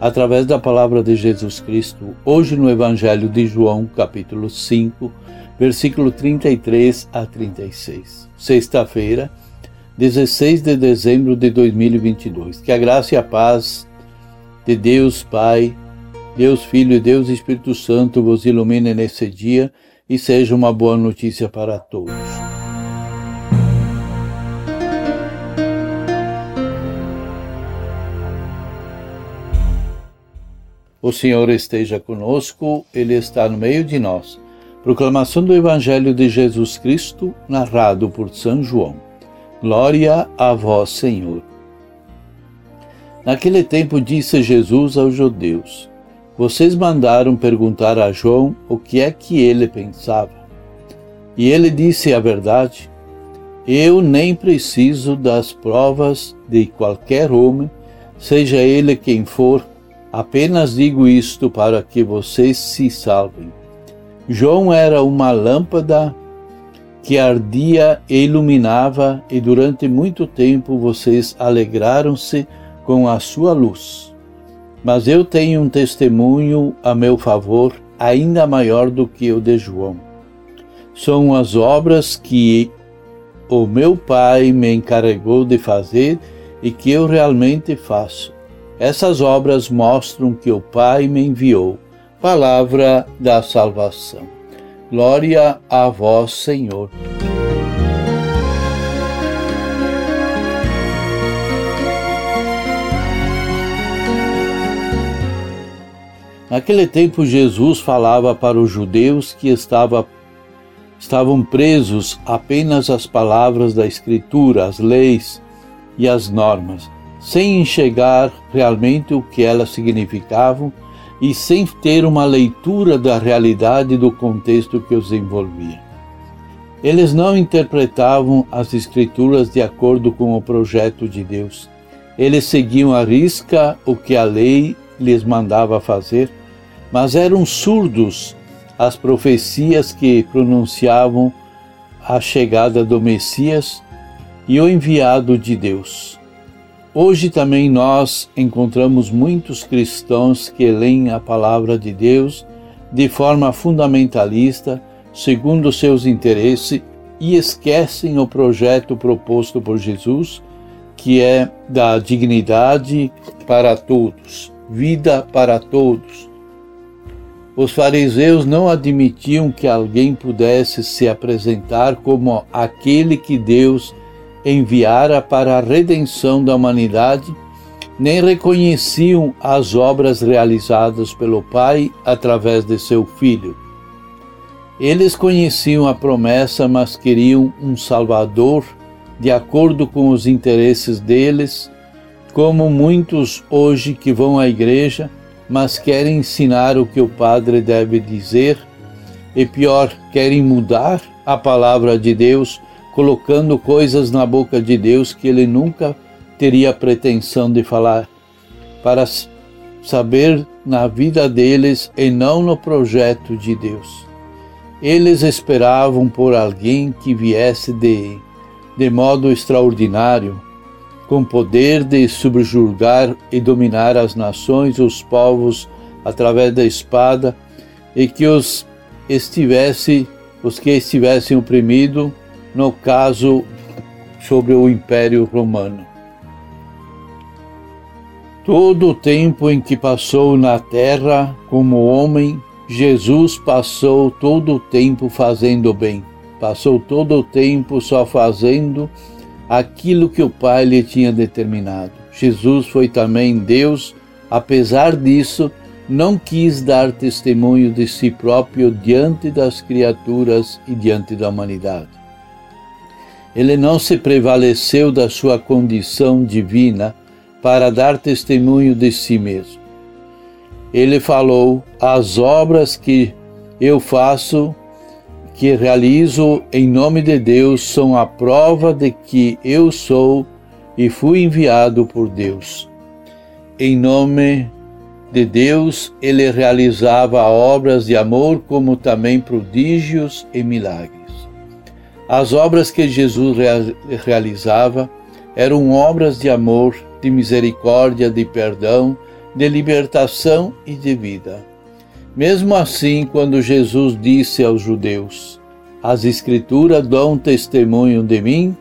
através da palavra de Jesus Cristo, hoje no Evangelho de João, capítulo 5, versículo 33 a 36. Sexta-feira, 16 de dezembro de 2022. Que a graça e a paz de Deus Pai, Deus Filho e Deus Espírito Santo vos ilumine nesse dia e seja uma boa notícia para todos. O Senhor esteja conosco, Ele está no meio de nós. Proclamação do Evangelho de Jesus Cristo, narrado por São João. Glória a vós, Senhor. Naquele tempo disse Jesus aos judeus: Vocês mandaram perguntar a João o que é que ele pensava. E ele disse a verdade: Eu nem preciso das provas de qualquer homem, seja ele quem for Apenas digo isto para que vocês se salvem. João era uma lâmpada que ardia e iluminava, e durante muito tempo vocês alegraram-se com a sua luz. Mas eu tenho um testemunho a meu favor ainda maior do que o de João. São as obras que o meu Pai me encarregou de fazer e que eu realmente faço. Essas obras mostram que o Pai me enviou. Palavra da salvação. Glória a vós, Senhor. Naquele tempo, Jesus falava para os judeus que estava, estavam presos apenas às palavras da Escritura, as leis e as normas sem enxergar realmente o que elas significavam e sem ter uma leitura da realidade do contexto que os envolvia. Eles não interpretavam as Escrituras de acordo com o projeto de Deus. Eles seguiam à risca o que a lei lhes mandava fazer, mas eram surdos às profecias que pronunciavam a chegada do Messias e o enviado de Deus. Hoje também nós encontramos muitos cristãos que leem a palavra de Deus de forma fundamentalista, segundo seus interesses, e esquecem o projeto proposto por Jesus, que é da dignidade para todos, vida para todos. Os fariseus não admitiam que alguém pudesse se apresentar como aquele que Deus enviara para a redenção da humanidade, nem reconheciam as obras realizadas pelo Pai através de seu Filho. Eles conheciam a promessa, mas queriam um Salvador de acordo com os interesses deles, como muitos hoje que vão à igreja, mas querem ensinar o que o padre deve dizer, e pior, querem mudar a palavra de Deus colocando coisas na boca de Deus que ele nunca teria pretensão de falar, para saber na vida deles e não no projeto de Deus. Eles esperavam por alguém que viesse de, de modo extraordinário, com poder de subjugar e dominar as nações, os povos através da espada, e que os estivesse, os que estivessem oprimidos no caso sobre o Império Romano. Todo o tempo em que passou na terra como homem, Jesus passou todo o tempo fazendo bem. Passou todo o tempo só fazendo aquilo que o Pai lhe tinha determinado. Jesus foi também Deus, apesar disso, não quis dar testemunho de si próprio diante das criaturas e diante da humanidade. Ele não se prevaleceu da sua condição divina para dar testemunho de si mesmo. Ele falou: As obras que eu faço, que realizo em nome de Deus, são a prova de que eu sou e fui enviado por Deus. Em nome de Deus, ele realizava obras de amor, como também prodígios e milagres. As obras que Jesus realizava eram obras de amor, de misericórdia, de perdão, de libertação e de vida. Mesmo assim, quando Jesus disse aos judeus: As Escrituras dão testemunho de mim,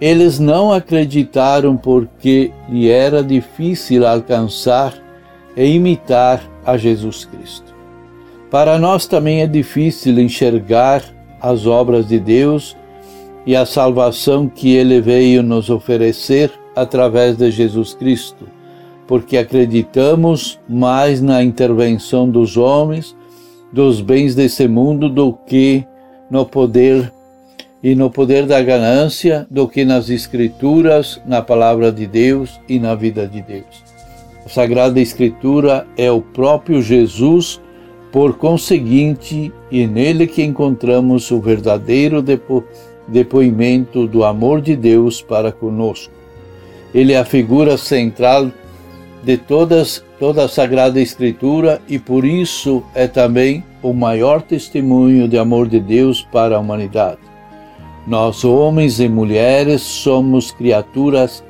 eles não acreditaram porque lhe era difícil alcançar e imitar a Jesus Cristo. Para nós também é difícil enxergar as obras de Deus e a salvação que ele veio nos oferecer através de Jesus Cristo, porque acreditamos mais na intervenção dos homens, dos bens desse mundo, do que no poder e no poder da ganância, do que nas Escrituras, na palavra de Deus e na vida de Deus. A Sagrada Escritura é o próprio Jesus, por conseguinte, e nele que encontramos o verdadeiro depo depoimento do amor de Deus para conosco. Ele é a figura central de todas, toda a Sagrada Escritura e por isso é também o maior testemunho de amor de Deus para a humanidade. Nós, homens e mulheres, somos criaturas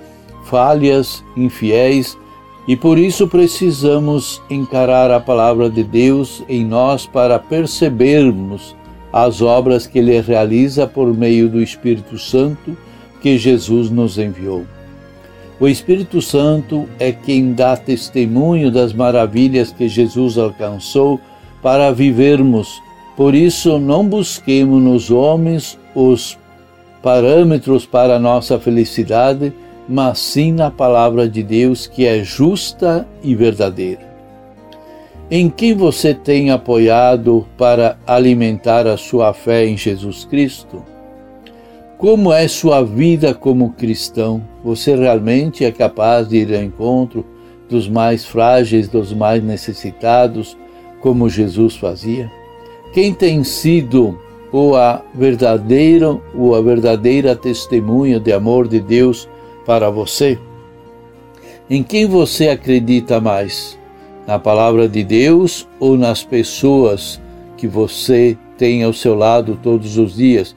falhas, infiéis, e por isso precisamos encarar a palavra de Deus em nós para percebermos as obras que Ele realiza por meio do Espírito Santo que Jesus nos enviou. O Espírito Santo é quem dá testemunho das maravilhas que Jesus alcançou para vivermos. Por isso, não busquemos nos homens os parâmetros para a nossa felicidade, mas sim na palavra de Deus que é justa e verdadeira. Em quem você tem apoiado para alimentar a sua fé em Jesus Cristo? Como é sua vida como cristão? Você realmente é capaz de ir ao encontro dos mais frágeis, dos mais necessitados, como Jesus fazia? Quem tem sido o a verdadeira ou a verdadeira testemunha de amor de Deus para você? Em quem você acredita mais? Na palavra de Deus ou nas pessoas que você tem ao seu lado todos os dias?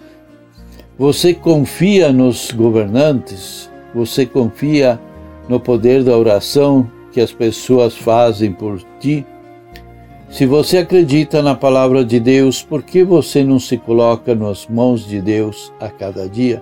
Você confia nos governantes? Você confia no poder da oração que as pessoas fazem por ti? Se você acredita na palavra de Deus, por que você não se coloca nas mãos de Deus a cada dia?